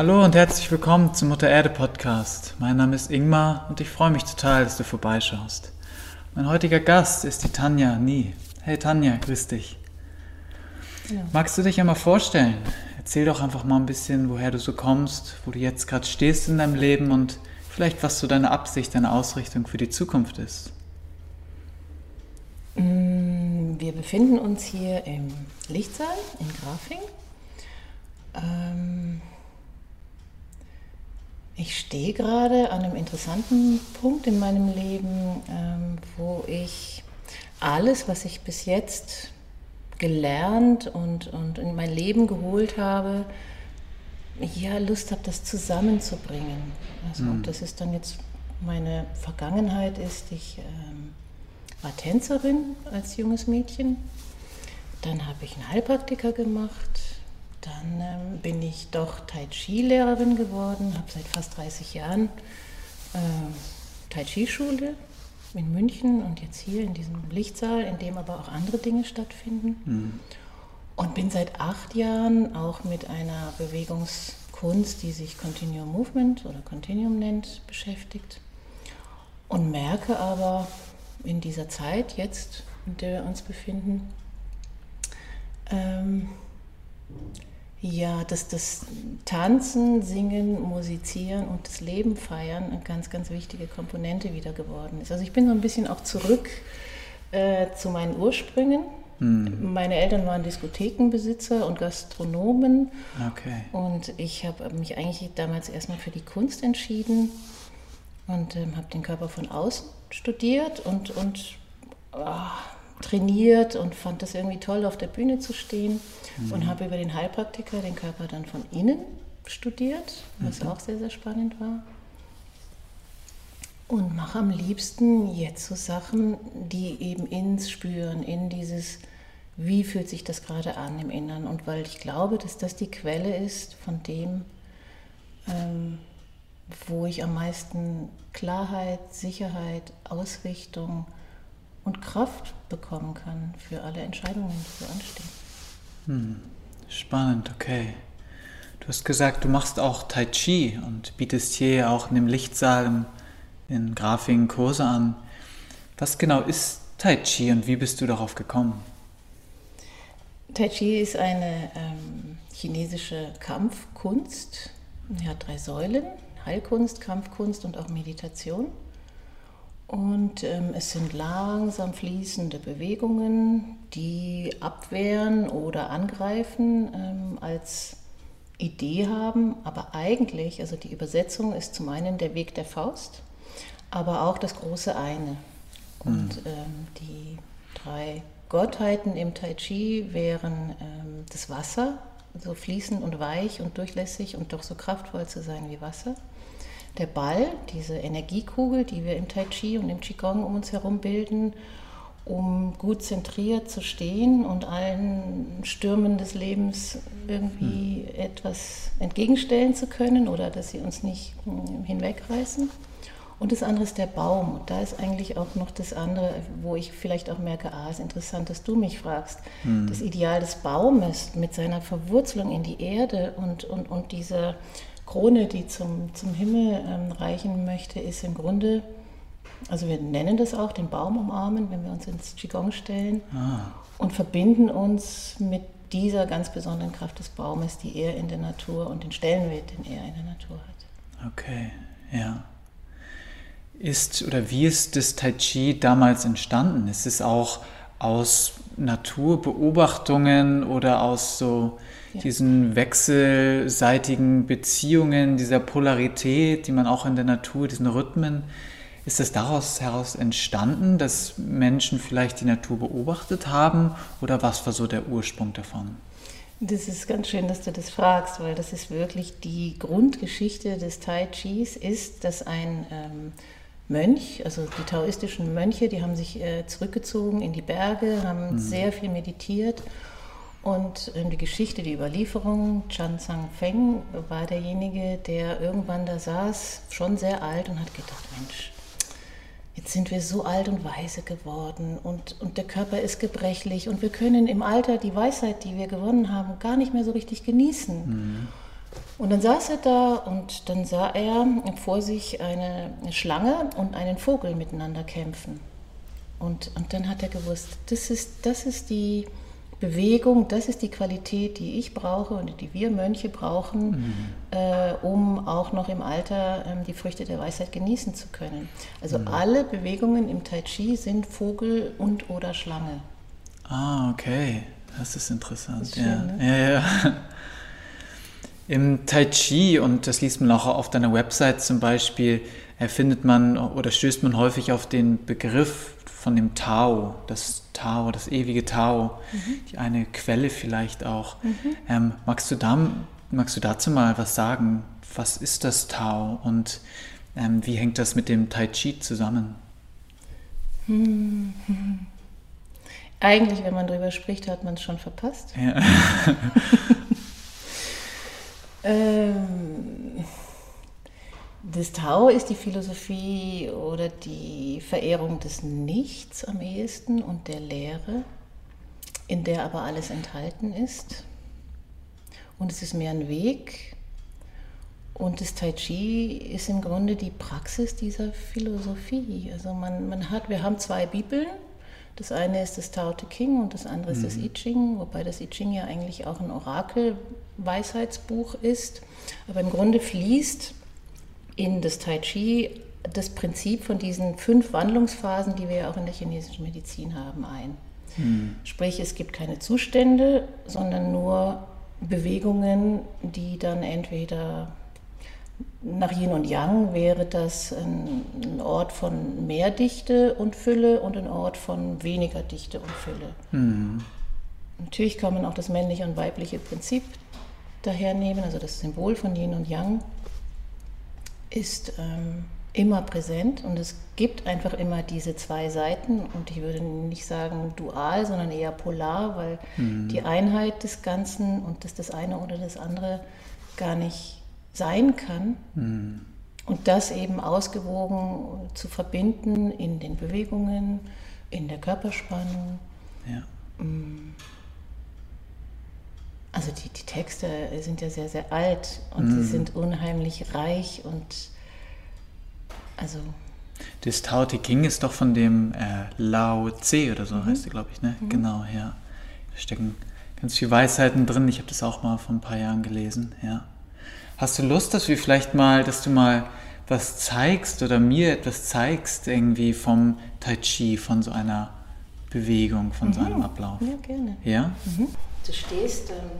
Hallo und herzlich willkommen zum Mutter Erde Podcast. Mein Name ist Ingmar und ich freue mich total, dass du vorbeischaust. Mein heutiger Gast ist die Tanja Nie. Hey Tanja, grüß dich. Ja. Magst du dich einmal vorstellen? Erzähl doch einfach mal ein bisschen, woher du so kommst, wo du jetzt gerade stehst in deinem Leben und vielleicht was so deine Absicht, deine Ausrichtung für die Zukunft ist. Mm, wir befinden uns hier im Lichtsaal in Grafing. Ähm ich stehe gerade an einem interessanten Punkt in meinem Leben, ähm, wo ich alles, was ich bis jetzt gelernt und, und in mein Leben geholt habe, ja, Lust habe, das zusammenzubringen. Also mhm. ob das ist dann jetzt meine Vergangenheit ist, ich ähm, war Tänzerin als junges Mädchen, dann habe ich einen Heilpraktiker gemacht, dann ähm, bin ich doch Tai Chi-Lehrerin geworden, habe seit fast 30 Jahren äh, Tai Chi-Schule in München und jetzt hier in diesem Lichtsaal, in dem aber auch andere Dinge stattfinden. Mhm. Und bin seit acht Jahren auch mit einer Bewegungskunst, die sich Continuum Movement oder Continuum nennt, beschäftigt. Und merke aber in dieser Zeit jetzt, in der wir uns befinden, ähm, ja, dass das Tanzen, Singen, Musizieren und das Leben feiern eine ganz, ganz wichtige Komponente wieder geworden ist. Also ich bin so ein bisschen auch zurück äh, zu meinen Ursprüngen. Hm. Meine Eltern waren Diskothekenbesitzer und Gastronomen. Okay. Und ich habe mich eigentlich damals erstmal für die Kunst entschieden und ähm, habe den Körper von außen studiert und, und oh, trainiert und fand das irgendwie toll, auf der Bühne zu stehen mhm. und habe über den Heilpraktiker den Körper dann von innen studiert, was mhm. auch sehr, sehr spannend war. Und mache am liebsten jetzt so Sachen, die eben ins Spüren, in dieses, wie fühlt sich das gerade an im Inneren. Und weil ich glaube, dass das die Quelle ist von dem, ähm, wo ich am meisten Klarheit, Sicherheit, Ausrichtung, und Kraft bekommen kann für alle Entscheidungen, die so anstehen. Hm. Spannend, okay. Du hast gesagt, du machst auch Tai Chi und bietest hier auch in dem Lichtsaal in Grafingen Kurse an. Was genau ist Tai Chi und wie bist du darauf gekommen? Tai Chi ist eine ähm, chinesische Kampfkunst. Sie hat drei Säulen: Heilkunst, Kampfkunst und auch Meditation. Und ähm, es sind langsam fließende Bewegungen, die abwehren oder angreifen ähm, als Idee haben. Aber eigentlich, also die Übersetzung ist zum einen der Weg der Faust, aber auch das große Eine. Und mhm. ähm, die drei Gottheiten im Tai Chi wären ähm, das Wasser, so fließend und weich und durchlässig und doch so kraftvoll zu sein wie Wasser der Ball, diese Energiekugel, die wir im Tai Chi und im Qigong um uns herum bilden, um gut zentriert zu stehen und allen Stürmen des Lebens irgendwie hm. etwas entgegenstellen zu können oder dass sie uns nicht hm, hinwegreißen. Und das andere ist der Baum. Und da ist eigentlich auch noch das andere, wo ich vielleicht auch merke, ah, ist interessant, dass du mich fragst. Hm. Das Ideal des Baumes mit seiner Verwurzelung in die Erde und, und, und dieser Krone, die zum, zum Himmel ähm, reichen möchte, ist im Grunde, also wir nennen das auch den Baum umarmen, wenn wir uns ins Qigong stellen ah. und verbinden uns mit dieser ganz besonderen Kraft des Baumes, die er in der Natur und den Stellenwert, den er in der Natur hat. Okay, ja. Ist oder wie ist das Tai Chi damals entstanden? Ist es auch aus Naturbeobachtungen oder aus so ja. diesen wechselseitigen Beziehungen, dieser Polarität, die man auch in der Natur, diesen Rhythmen, ist das daraus heraus entstanden, dass Menschen vielleicht die Natur beobachtet haben oder was war so der Ursprung davon? Das ist ganz schön, dass du das fragst, weil das ist wirklich die Grundgeschichte des Tai Chis, ist, dass ein ähm, Mönch, also die taoistischen Mönche, die haben sich äh, zurückgezogen in die Berge, haben mhm. sehr viel meditiert und die Geschichte, die Überlieferung, Chan Sang Feng war derjenige, der irgendwann da saß, schon sehr alt und hat gedacht, Mensch, jetzt sind wir so alt und weise geworden und, und der Körper ist gebrechlich und wir können im Alter die Weisheit, die wir gewonnen haben, gar nicht mehr so richtig genießen. Mhm. Und dann saß er da und dann sah er vor sich eine Schlange und einen Vogel miteinander kämpfen. Und, und dann hat er gewusst, das ist, das ist die Bewegung, das ist die Qualität, die ich brauche und die wir Mönche brauchen, mhm. äh, um auch noch im Alter ähm, die Früchte der Weisheit genießen zu können. Also mhm. alle Bewegungen im Tai Chi sind Vogel und oder Schlange. Ah, okay. Das ist interessant. Das ist schön, ja. Ne? ja, ja. Im Tai Chi, und das liest man auch auf deiner Website zum Beispiel, erfindet man oder stößt man häufig auf den Begriff von dem Tao, das Tao, das ewige Tao, mhm. die eine Quelle vielleicht auch. Mhm. Ähm, magst, du da, magst du dazu mal was sagen? Was ist das Tao und ähm, wie hängt das mit dem Tai Chi zusammen? Mhm. Eigentlich, wenn man darüber spricht, hat man es schon verpasst. Ja. ähm, das Tao ist die Philosophie oder die Verehrung des Nichts am ehesten und der Lehre, in der aber alles enthalten ist. Und es ist mehr ein Weg. Und das Tai Chi ist im Grunde die Praxis dieser Philosophie. Also man, man hat, wir haben zwei Bibeln. Das eine ist das Tao Te King und das andere ist das mhm. I Ching, wobei das I Ching ja eigentlich auch ein Orakel-Weisheitsbuch ist. Aber im Grunde fließt in das Tai Chi das Prinzip von diesen fünf Wandlungsphasen, die wir ja auch in der chinesischen Medizin haben, ein. Hm. Sprich, es gibt keine Zustände, sondern nur Bewegungen, die dann entweder nach Yin und Yang wäre das ein, Ort von mehr Dichte und Fülle und ein Ort von weniger Dichte und Fülle. Hm. Natürlich kann man auch das männliche und weibliche Prinzip dahernehmen, also das Symbol von Yin und Yang ist ähm, immer präsent und es gibt einfach immer diese zwei Seiten und ich würde nicht sagen dual, sondern eher polar, weil mhm. die Einheit des Ganzen und dass das eine oder das andere gar nicht sein kann. Mhm. Und das eben ausgewogen zu verbinden in den Bewegungen, in der Körperspannung. Ja. Mm. Also die, die Texte sind ja sehr, sehr alt und mm. sie sind unheimlich reich und also. Das Tao Te King ist doch von dem äh, Lao Tse oder so mhm. heißt sie, glaube ich, ne? Mhm. Genau, ja. Da stecken ganz viele Weisheiten drin. Ich habe das auch mal vor ein paar Jahren gelesen, ja. Hast du Lust, dass wir vielleicht mal, dass du mal was zeigst oder mir etwas zeigst irgendwie vom Tai Chi, von so einer Bewegung, von mhm. so einem Ablauf? Ja, gerne. Ja? Du stehst ähm,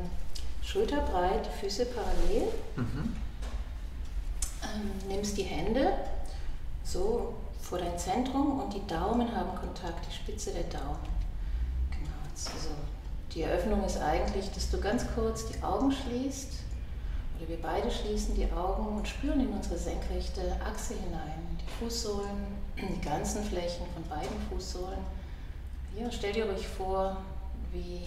schulterbreit, Füße parallel, mhm. ähm, nimmst die Hände so vor dein Zentrum und die Daumen haben Kontakt, die Spitze der Daumen. Genau. Also die Eröffnung ist eigentlich, dass du ganz kurz die Augen schließt oder wir beide schließen die Augen und spüren in unsere senkrechte Achse hinein, die Fußsohlen, die ganzen Flächen von beiden Fußsohlen. Ja, stell dir ruhig vor, wie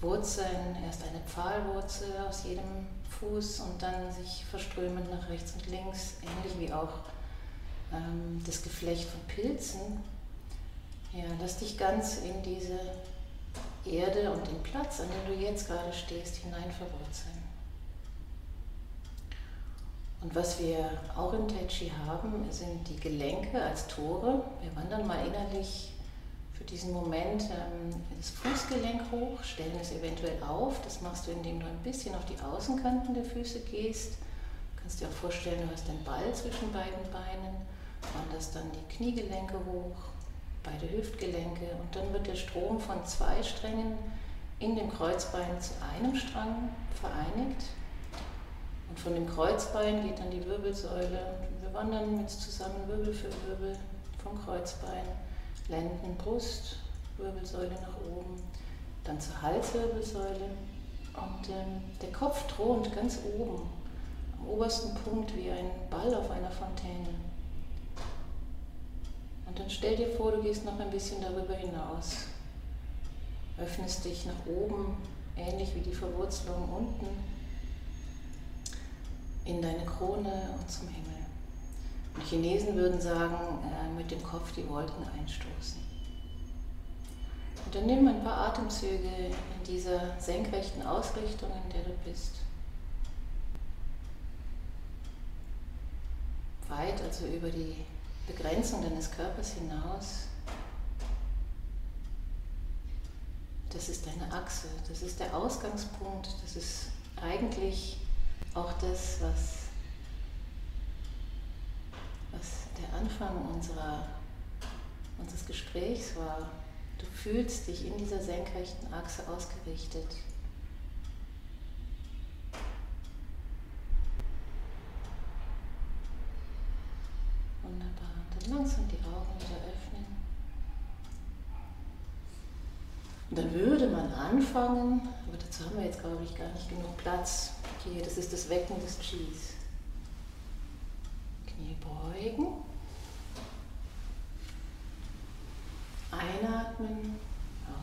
Wurzeln, erst eine Pfahlwurzel aus jedem Fuß und dann sich verströmend nach rechts und links, ähnlich wie auch ähm, das Geflecht von Pilzen. Ja, lass dich ganz in diese Erde und den Platz, an dem du jetzt gerade stehst, hinein verwurzeln. Und was wir auch im Tai Chi haben, sind die Gelenke als Tore. Wir wandern mal innerlich diesen Moment ähm, das Fußgelenk hoch, stellen es eventuell auf. Das machst du, indem du ein bisschen auf die Außenkanten der Füße gehst. Du kannst dir auch vorstellen, du hast einen Ball zwischen beiden Beinen, wanderst dann die Kniegelenke hoch, beide Hüftgelenke und dann wird der Strom von zwei Strängen in dem Kreuzbein zu einem Strang vereinigt. Und von dem Kreuzbein geht dann die Wirbelsäule. Wir wandern jetzt zusammen Wirbel für Wirbel vom Kreuzbein Lenden, Brust, Wirbelsäule nach oben, dann zur Halswirbelsäule und ähm, der Kopf thront ganz oben, am obersten Punkt wie ein Ball auf einer Fontäne. Und dann stell dir vor, du gehst noch ein bisschen darüber hinaus, öffnest dich nach oben, ähnlich wie die Verwurzelung unten, in deine Krone und zum Himmel. Und Chinesen würden sagen, äh, mit dem Kopf die Wolken einstoßen. Und dann nimm ein paar Atemzüge in dieser senkrechten Ausrichtung, in der du bist. Weit, also über die Begrenzung deines Körpers hinaus. Das ist deine Achse, das ist der Ausgangspunkt, das ist eigentlich auch das, was Anfang unserer, unseres Gesprächs war. Du fühlst dich in dieser senkrechten Achse ausgerichtet. Wunderbar. Dann langsam die Augen wieder öffnen. Und dann würde man anfangen, aber dazu haben wir jetzt, glaube ich, gar nicht genug Platz. Hier, das ist das Wecken des Chis. Knie beugen.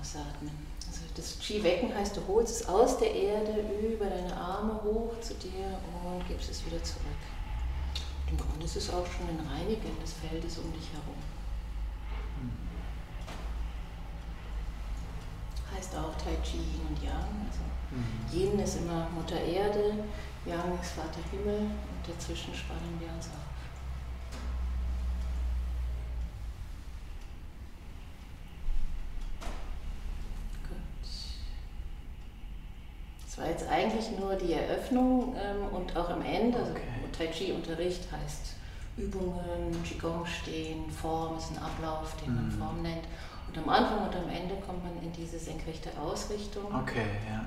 Ausatmen. Also das Chi-Wecken heißt, du holst es aus der Erde über deine Arme hoch zu dir und gibst es wieder zurück. Im Grunde ist es auch schon ein Reinigen des Feldes um dich herum. Heißt auch Tai Chi Yin und Yang. Also mhm. Yin ist immer Mutter Erde, Yang ist Vater Himmel und dazwischen spannen wir uns auf. Das war jetzt eigentlich nur die Eröffnung ähm, und auch am Ende, also okay. also Tai Chi-Unterricht heißt Übungen, Qigong stehen, Form ist ein Ablauf, den man mhm. Form nennt. Und am Anfang und am Ende kommt man in diese senkrechte Ausrichtung. Okay, ja.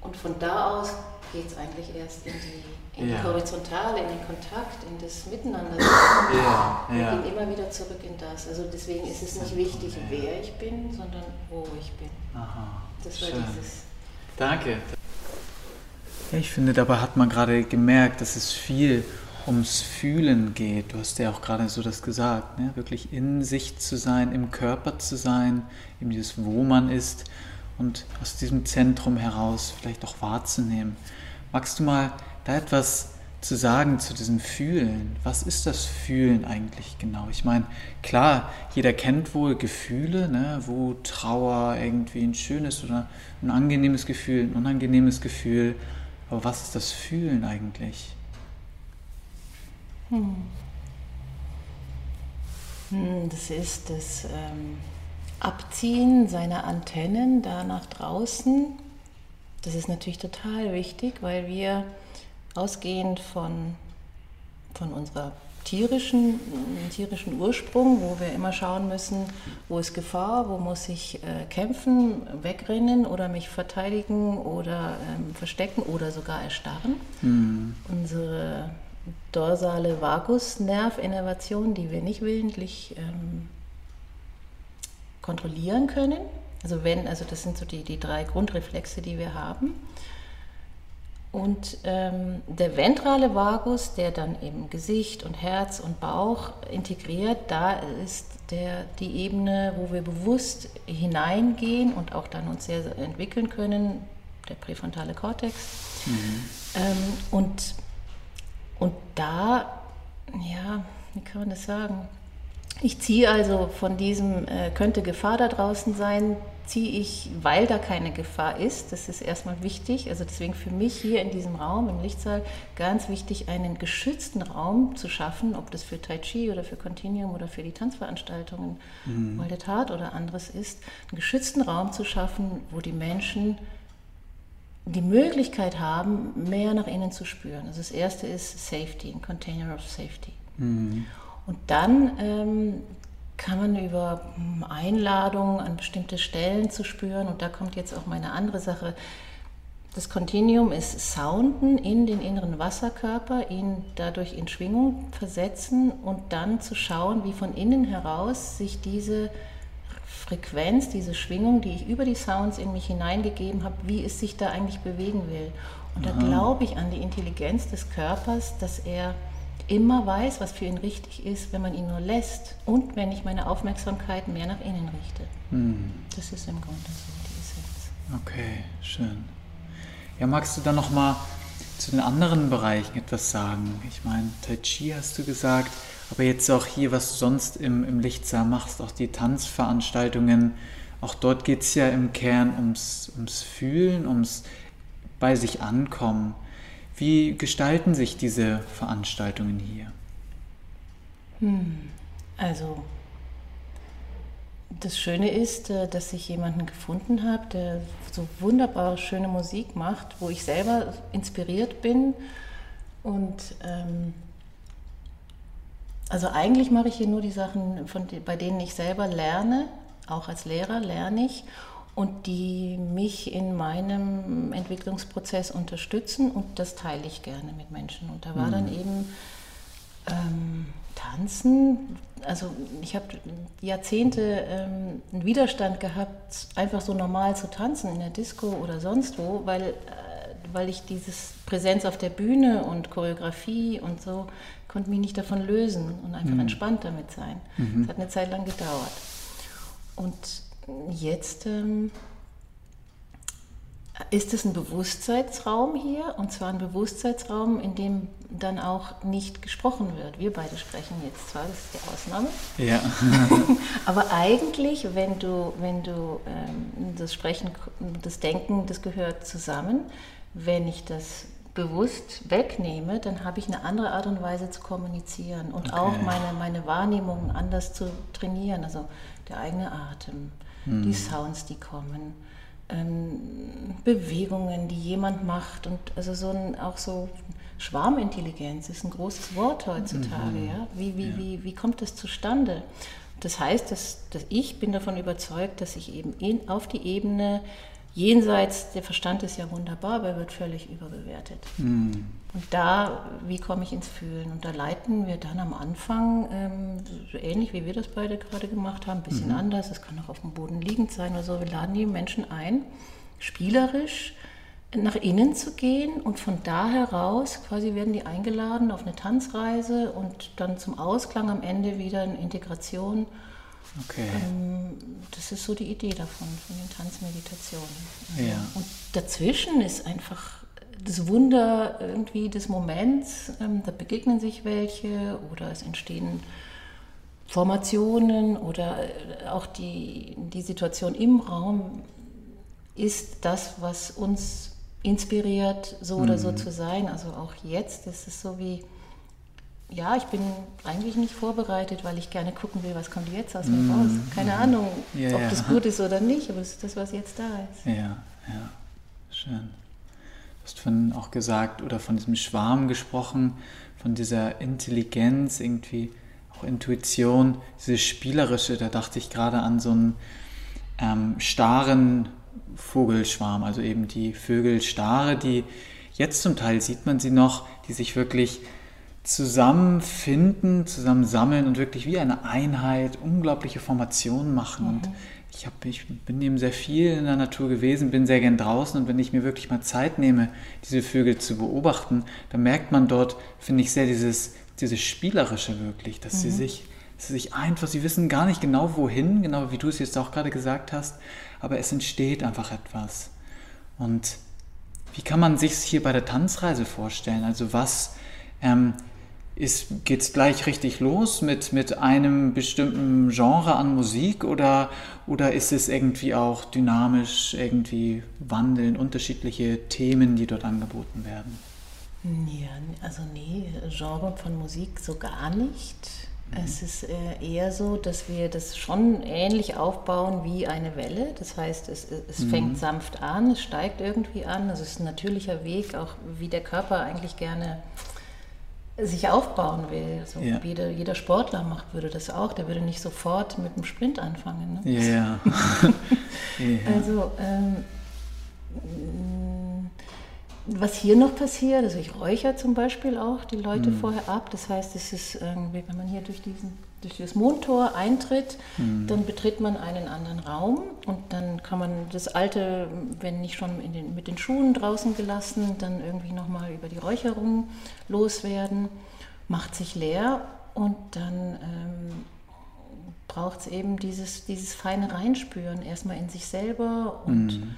Und von da aus geht es eigentlich erst in die, in ja. die Horizontale, in den Kontakt, in das Miteinander. Ja, Wir ja. gehen immer wieder zurück in das. Also deswegen ist es nicht wichtig, wer ich bin, sondern wo ich bin. Aha. Das war Schön. dieses. Danke. Ich finde, dabei hat man gerade gemerkt, dass es viel ums Fühlen geht. Du hast ja auch gerade so das gesagt, ne? wirklich in sich zu sein, im Körper zu sein, eben dieses, wo man ist und aus diesem Zentrum heraus vielleicht auch wahrzunehmen. Magst du mal da etwas zu sagen zu diesem Fühlen? Was ist das Fühlen eigentlich genau? Ich meine, klar, jeder kennt wohl Gefühle, ne? wo Trauer irgendwie ein schönes oder ein angenehmes Gefühl, ein unangenehmes Gefühl aber was ist das Fühlen eigentlich? Hm. hm das ist das ähm, Abziehen seiner Antennen da nach draußen. Das ist natürlich total wichtig, weil wir ausgehend von, von unserer tierischen, tierischen Ursprung, wo wir immer schauen müssen, wo ist Gefahr, wo muss ich äh, kämpfen, wegrennen oder mich verteidigen oder ähm, verstecken oder sogar erstarren. Mhm. Unsere dorsale Vagusnervinnervation, die wir nicht willentlich ähm, kontrollieren können. Also wenn, also das sind so die, die drei Grundreflexe, die wir haben. Und ähm, der ventrale Vagus, der dann eben Gesicht und Herz und Bauch integriert, da ist der, die Ebene, wo wir bewusst hineingehen und auch dann uns sehr, sehr entwickeln können, der präfrontale Kortex. Mhm. Ähm, und, und da, ja, wie kann man das sagen? Ich ziehe also von diesem, äh, könnte Gefahr da draußen sein, ziehe ich, weil da keine Gefahr ist, das ist erstmal wichtig, also deswegen für mich hier in diesem Raum, im Lichtsaal, ganz wichtig, einen geschützten Raum zu schaffen, ob das für Tai Chi oder für Continuum oder für die Tanzveranstaltungen, mhm. Waldet Hart oder anderes ist, einen geschützten Raum zu schaffen, wo die Menschen die Möglichkeit haben, mehr nach innen zu spüren. Also das erste ist Safety, ein Container of Safety. Mhm. Und dann ähm, kann man über hm, Einladungen an bestimmte Stellen zu spüren, und da kommt jetzt auch meine andere Sache, das Kontinuum ist Sounden in den inneren Wasserkörper, ihn dadurch in Schwingung versetzen und dann zu schauen, wie von innen heraus sich diese Frequenz, diese Schwingung, die ich über die Sounds in mich hineingegeben habe, wie es sich da eigentlich bewegen will. Und da glaube ich an die Intelligenz des Körpers, dass er immer weiß, was für ihn richtig ist, wenn man ihn nur lässt und wenn ich meine Aufmerksamkeit mehr nach innen richte. Hm. Das ist im Grunde so die Essenz. Okay, schön. Ja, magst du dann noch mal zu den anderen Bereichen etwas sagen? Ich meine, Tai Chi hast du gesagt, aber jetzt auch hier, was du sonst im, im Lichtsaal machst, auch die Tanzveranstaltungen, auch dort geht es ja im Kern ums, ums Fühlen, ums bei sich ankommen. Wie gestalten sich diese Veranstaltungen hier? Hm. Also das Schöne ist, äh, dass ich jemanden gefunden habe, der so wunderbare, schöne Musik macht, wo ich selber inspiriert bin. Und ähm, also eigentlich mache ich hier nur die Sachen, von, bei denen ich selber lerne, auch als Lehrer lerne ich und die mich in meinem Entwicklungsprozess unterstützen und das teile ich gerne mit Menschen. Und da war mhm. dann eben ähm, Tanzen, also ich habe Jahrzehnte ähm, einen Widerstand gehabt, einfach so normal zu tanzen in der Disco oder sonst wo, weil, äh, weil ich dieses Präsenz auf der Bühne und Choreografie und so konnte mich nicht davon lösen und einfach mhm. entspannt damit sein. Es mhm. hat eine Zeit lang gedauert. Und jetzt ähm, ist es ein Bewusstseinsraum hier und zwar ein Bewusstseinsraum, in dem dann auch nicht gesprochen wird. Wir beide sprechen jetzt zwar, das ist die Ausnahme. Ja. Aber eigentlich, wenn du, wenn du ähm, das Sprechen, das Denken, das gehört zusammen. Wenn ich das bewusst wegnehme, dann habe ich eine andere Art und Weise zu kommunizieren und okay. auch meine, meine Wahrnehmung anders zu trainieren. Also der eigene Atem, hm. die Sounds, die kommen, ähm, Bewegungen, die jemand macht und also so ein, auch so Schwarmintelligenz ist ein großes Wort heutzutage. Mhm. Ja? Wie, wie, ja. Wie, wie kommt das zustande? Das heißt, dass, dass ich bin davon überzeugt, dass ich eben in, auf die Ebene jenseits, der Verstand ist ja wunderbar, aber er wird völlig überbewertet. Mhm. Und da, wie komme ich ins Fühlen? Und da leiten wir dann am Anfang, ähm, so ähnlich wie wir das beide gerade gemacht haben, ein bisschen mhm. anders, es kann auch auf dem Boden liegend sein oder so, wir laden die Menschen ein, spielerisch nach innen zu gehen und von da heraus quasi werden die eingeladen auf eine Tanzreise und dann zum Ausklang am Ende wieder eine Integration. Okay. Ähm, das ist so die Idee davon, von den Tanzmeditationen. Ja. Und dazwischen ist einfach das Wunder irgendwie des Moments, ähm, da begegnen sich welche oder es entstehen Formationen oder äh, auch die, die Situation im Raum ist das, was uns inspiriert, so mhm. oder so mhm. zu sein. Also auch jetzt ist es so wie, ja, ich bin eigentlich nicht vorbereitet, weil ich gerne gucken will, was kommt jetzt aus mir mhm. raus. Keine mhm. Ahnung, ja, ob ja. das gut ist oder nicht, aber es ist das, was jetzt da ist. Ja, ja, schön hast vorhin auch gesagt oder von diesem Schwarm gesprochen, von dieser Intelligenz, irgendwie auch Intuition, dieses Spielerische, da dachte ich gerade an so einen ähm, starren Vogelschwarm, also eben die Vögelstare, die jetzt zum Teil sieht man sie noch, die sich wirklich zusammenfinden, zusammensammeln und wirklich wie eine Einheit unglaubliche Formationen machen. Mhm. Und ich, hab, ich bin eben sehr viel in der Natur gewesen, bin sehr gern draußen und wenn ich mir wirklich mal Zeit nehme, diese Vögel zu beobachten, dann merkt man dort, finde ich, sehr dieses, dieses Spielerische wirklich, dass mhm. sie sich sie sich einfach, sie wissen gar nicht genau wohin, genau wie du es jetzt auch gerade gesagt hast, aber es entsteht einfach etwas. Und wie kann man sich hier bei der Tanzreise vorstellen? Also was ähm, geht es gleich richtig los mit, mit einem bestimmten Genre an Musik oder, oder ist es irgendwie auch dynamisch, irgendwie wandeln, unterschiedliche Themen, die dort angeboten werden? Ja, also nee, Genre von Musik so gar nicht. Mhm. Es ist äh, eher so, dass wir das schon ähnlich aufbauen wie eine Welle. Das heißt, es, es mhm. fängt sanft an, es steigt irgendwie an. Also es ist ein natürlicher Weg, auch wie der Körper eigentlich gerne sich aufbauen will. Also ja. jeder, jeder Sportler macht, würde das auch. Der würde nicht sofort mit einem Sprint anfangen. Ne? Ja, ja. Also ähm, was hier noch passiert, also ich räuchere zum Beispiel auch die Leute mhm. vorher ab. Das heißt, es ist irgendwie, wenn man hier durch, diesen, durch das Mondtor eintritt, mhm. dann betritt man einen anderen Raum und dann kann man das Alte, wenn nicht schon den, mit den Schuhen draußen gelassen, dann irgendwie nochmal über die Räucherung loswerden, macht sich leer und dann ähm, braucht es eben dieses, dieses feine Reinspüren, erstmal in sich selber und mhm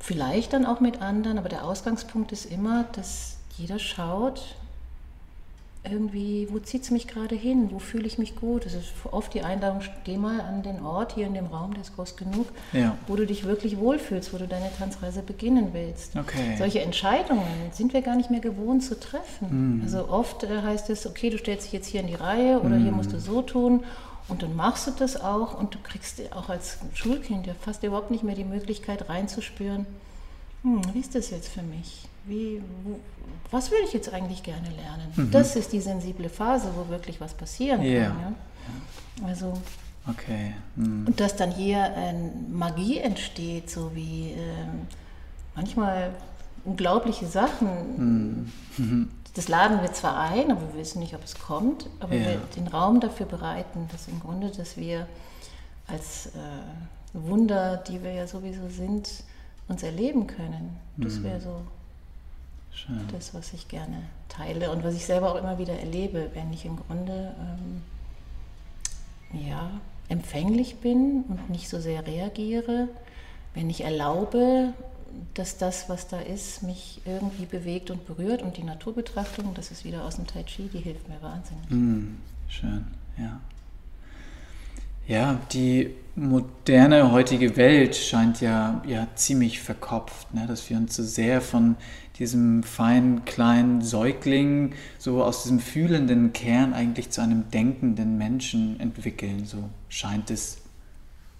Vielleicht dann auch mit anderen, aber der Ausgangspunkt ist immer, dass jeder schaut, irgendwie, wo zieht es mich gerade hin? Wo fühle ich mich gut? Das ist oft die Einladung, geh mal an den Ort hier in dem Raum, der ist groß genug, ja. wo du dich wirklich wohlfühlst, wo du deine Tanzreise beginnen willst. Okay. Solche Entscheidungen sind wir gar nicht mehr gewohnt zu treffen. Mm. Also oft äh, heißt es, okay, du stellst dich jetzt hier in die Reihe oder mm. hier musst du so tun. Und dann machst du das auch und du kriegst auch als Schulkind ja fast überhaupt nicht mehr die Möglichkeit reinzuspüren, hm, wie ist das jetzt für mich? Wie, wo, was will ich jetzt eigentlich gerne lernen? Mhm. Das ist die sensible Phase, wo wirklich was passieren yeah. kann. Ja? Also, okay. Mhm. Und dass dann hier äh, Magie entsteht, so wie äh, manchmal unglaubliche Sachen. Mhm. Das laden wir zwar ein, aber wir wissen nicht, ob es kommt, aber yeah. wir den Raum dafür bereiten, dass im Grunde, dass wir als äh, Wunder, die wir ja sowieso sind, uns erleben können. Das mhm. wäre so Schön. das, was ich gerne teile und was ich selber auch immer wieder erlebe, wenn ich im Grunde ähm, ja, empfänglich bin und nicht so sehr reagiere, wenn ich erlaube, dass das, was da ist, mich irgendwie bewegt und berührt und die Naturbetrachtung, das ist wieder aus dem Tai Chi, die hilft mir wahnsinnig. Mm, schön, ja. Ja, die moderne heutige Welt scheint ja, ja ziemlich verkopft, ne? dass wir uns so sehr von diesem feinen kleinen Säugling so aus diesem fühlenden Kern eigentlich zu einem denkenden Menschen entwickeln. So scheint es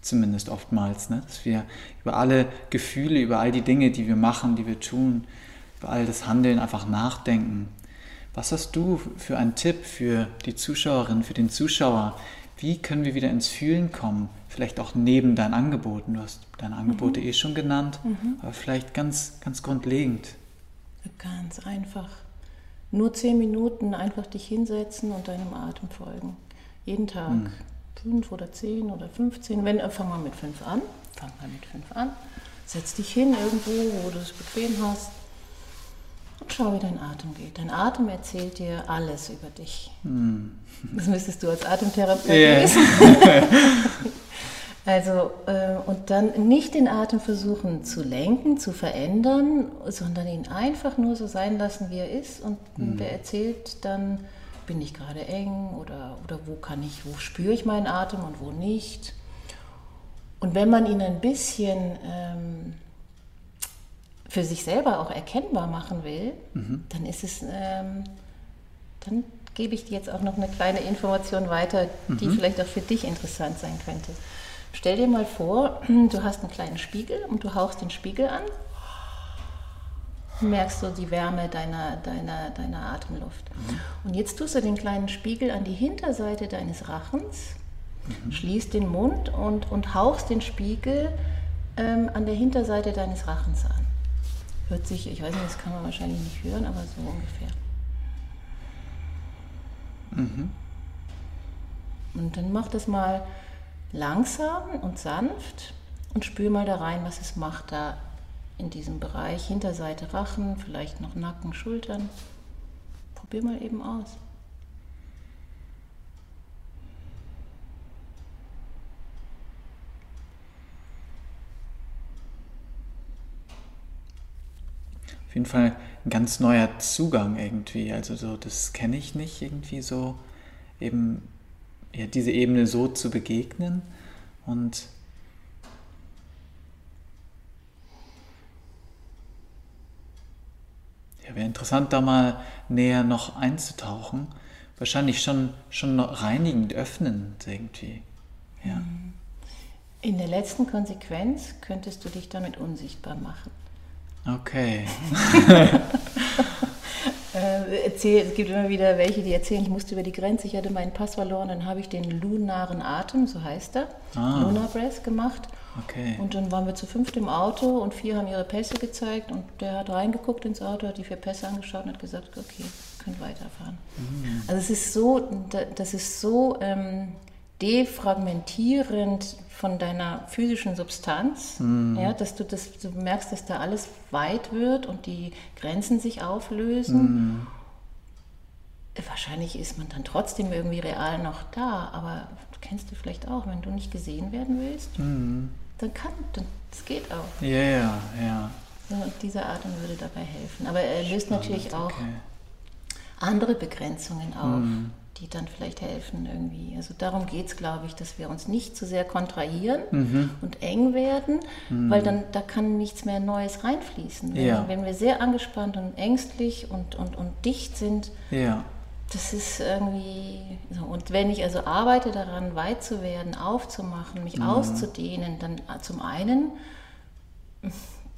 zumindest oftmals, ne? dass wir über alle Gefühle, über all die Dinge, die wir machen, die wir tun, über all das Handeln einfach nachdenken. Was hast du für einen Tipp für die Zuschauerin, für den Zuschauer, wie können wir wieder ins Fühlen kommen? Vielleicht auch neben deinen Angeboten. Du hast deine Angebote mhm. eh schon genannt, mhm. aber vielleicht ganz, ganz grundlegend. Ganz einfach. Nur zehn Minuten einfach dich hinsetzen und deinem Atem folgen. Jeden Tag. Mhm. Fünf oder zehn oder 15. Wenn, äh, fang mal mit fünf an. Fang mal mit fünf an. Setz dich hin irgendwo, wo du es bequem hast. Und schau, wie dein Atem geht. Dein Atem erzählt dir alles über dich. Mm. Das müsstest du als Atemtherapeut yeah. wissen. also, äh, und dann nicht den Atem versuchen zu lenken, zu verändern, sondern ihn einfach nur so sein lassen, wie er ist. Und mm. der erzählt dann, bin ich gerade eng oder, oder wo kann ich, wo spüre ich meinen Atem und wo nicht. Und wenn man ihn ein bisschen ähm, für sich selber auch erkennbar machen will, mhm. dann ist es, ähm, dann gebe ich dir jetzt auch noch eine kleine Information weiter, die mhm. vielleicht auch für dich interessant sein könnte. Stell dir mal vor, du hast einen kleinen Spiegel und du hauchst den Spiegel an. Merkst du die Wärme deiner, deiner, deiner Atemluft. Mhm. Und jetzt tust du den kleinen Spiegel an die Hinterseite deines Rachens, mhm. schließt den Mund und, und hauchst den Spiegel ähm, an der Hinterseite deines Rachens an. Hört sich, ich weiß nicht, das kann man wahrscheinlich nicht hören, aber so ungefähr. Mhm. Und dann mach das mal langsam und sanft und spür mal da rein, was es macht da in diesem Bereich, Hinterseite Rachen, vielleicht noch Nacken, Schultern. Probier mal eben aus. Auf jeden Fall ein ganz neuer Zugang irgendwie. Also so, das kenne ich nicht irgendwie so, eben ja, diese Ebene so zu begegnen und ja, wäre interessant, da mal näher noch einzutauchen. Wahrscheinlich schon, schon reinigend, öffnend irgendwie. Ja. In der letzten Konsequenz könntest du dich damit unsichtbar machen. Okay. äh, erzähl, es gibt immer wieder welche, die erzählen, ich musste über die Grenze, ich hatte meinen Pass verloren, dann habe ich den lunaren Atem, so heißt er, ah. Lunar Breath gemacht. Okay. Und dann waren wir zu fünft im Auto und vier haben ihre Pässe gezeigt und der hat reingeguckt ins Auto, hat die vier Pässe angeschaut und hat gesagt, okay, könnt weiterfahren. Mhm. Also es ist so, das ist so ähm, defragmentierend von deiner physischen Substanz, mhm. ja, dass du das, du merkst, dass da alles weit wird und die Grenzen sich auflösen. Mhm. Wahrscheinlich ist man dann trotzdem irgendwie real noch da, aber du kennst du vielleicht auch, wenn du nicht gesehen werden willst, mhm. dann kann, dann, das geht auch. Ja, ja, ja. und dieser Atem würde dabei helfen. Aber er löst Spannend, natürlich auch okay. andere Begrenzungen auf, mhm. Die dann vielleicht helfen irgendwie. Also darum geht es, glaube ich, dass wir uns nicht zu sehr kontrahieren mhm. und eng werden, mhm. weil dann da kann nichts mehr Neues reinfließen. Wenn, ja. wenn wir sehr angespannt und ängstlich und, und, und dicht sind, ja. das ist irgendwie so. Und wenn ich also arbeite daran, weit zu werden, aufzumachen, mich mhm. auszudehnen, dann zum einen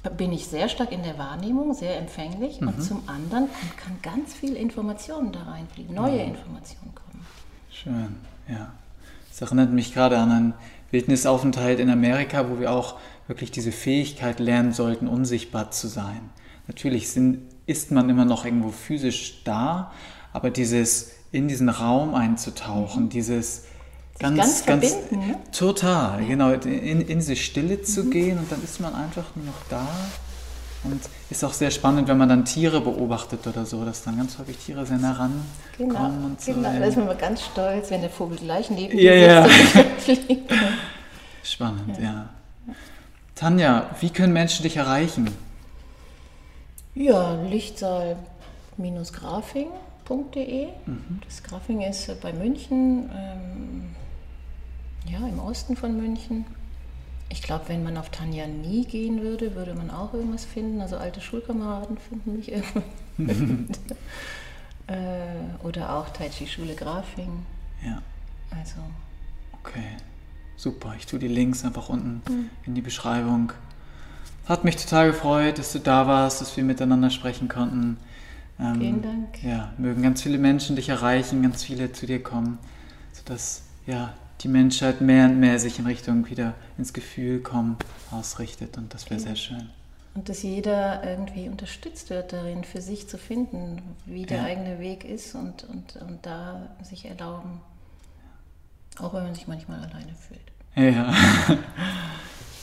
bin ich sehr stark in der Wahrnehmung, sehr empfänglich mhm. und zum anderen kann ganz viel Informationen da reinfliegen, neue ja. Informationen kommen. Schön, ja. Das erinnert mich gerade an einen Wildnisaufenthalt in Amerika, wo wir auch wirklich diese Fähigkeit lernen sollten, unsichtbar zu sein. Natürlich sind, ist man immer noch irgendwo physisch da, aber dieses in diesen Raum einzutauchen, mhm. dieses ganz, ganz, ganz ne? total, genau, in, in diese Stille zu mhm. gehen und dann ist man einfach nur noch da. Und ist auch sehr spannend, wenn man dann Tiere beobachtet oder so, dass dann ganz häufig Tiere sehr nah ran genau, kommen und so. Genau, da ist man mal ganz stolz, wenn der Vogel gleich neben ja, ja. fliegt. Spannend, ja. ja. Tanja, wie können Menschen dich erreichen? Ja, Lichtsaal-grafing.de. Mhm. Das Grafing ist bei München. Ähm, ja, im Osten von München. Ich glaube, wenn man auf Tanja nie gehen würde, würde man auch irgendwas finden. Also alte Schulkameraden finden mich irgendwo. äh, oder auch Tai Chi Schule Grafing. Ja. Also. Okay, super. Ich tue die Links einfach unten mhm. in die Beschreibung. Hat mich total gefreut, dass du da warst, dass wir miteinander sprechen konnten. Ähm, Vielen Dank. Ja, mögen ganz viele Menschen dich erreichen, ganz viele zu dir kommen, sodass ja, die Menschheit mehr und mehr sich in Richtung wieder ins Gefühl kommen ausrichtet und das wäre sehr schön. Und dass jeder irgendwie unterstützt wird darin, für sich zu finden, wie der ja. eigene Weg ist und, und, und da sich erlauben, auch wenn man sich manchmal alleine fühlt. Ja,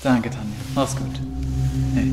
danke Tanja, mach's gut. Hey.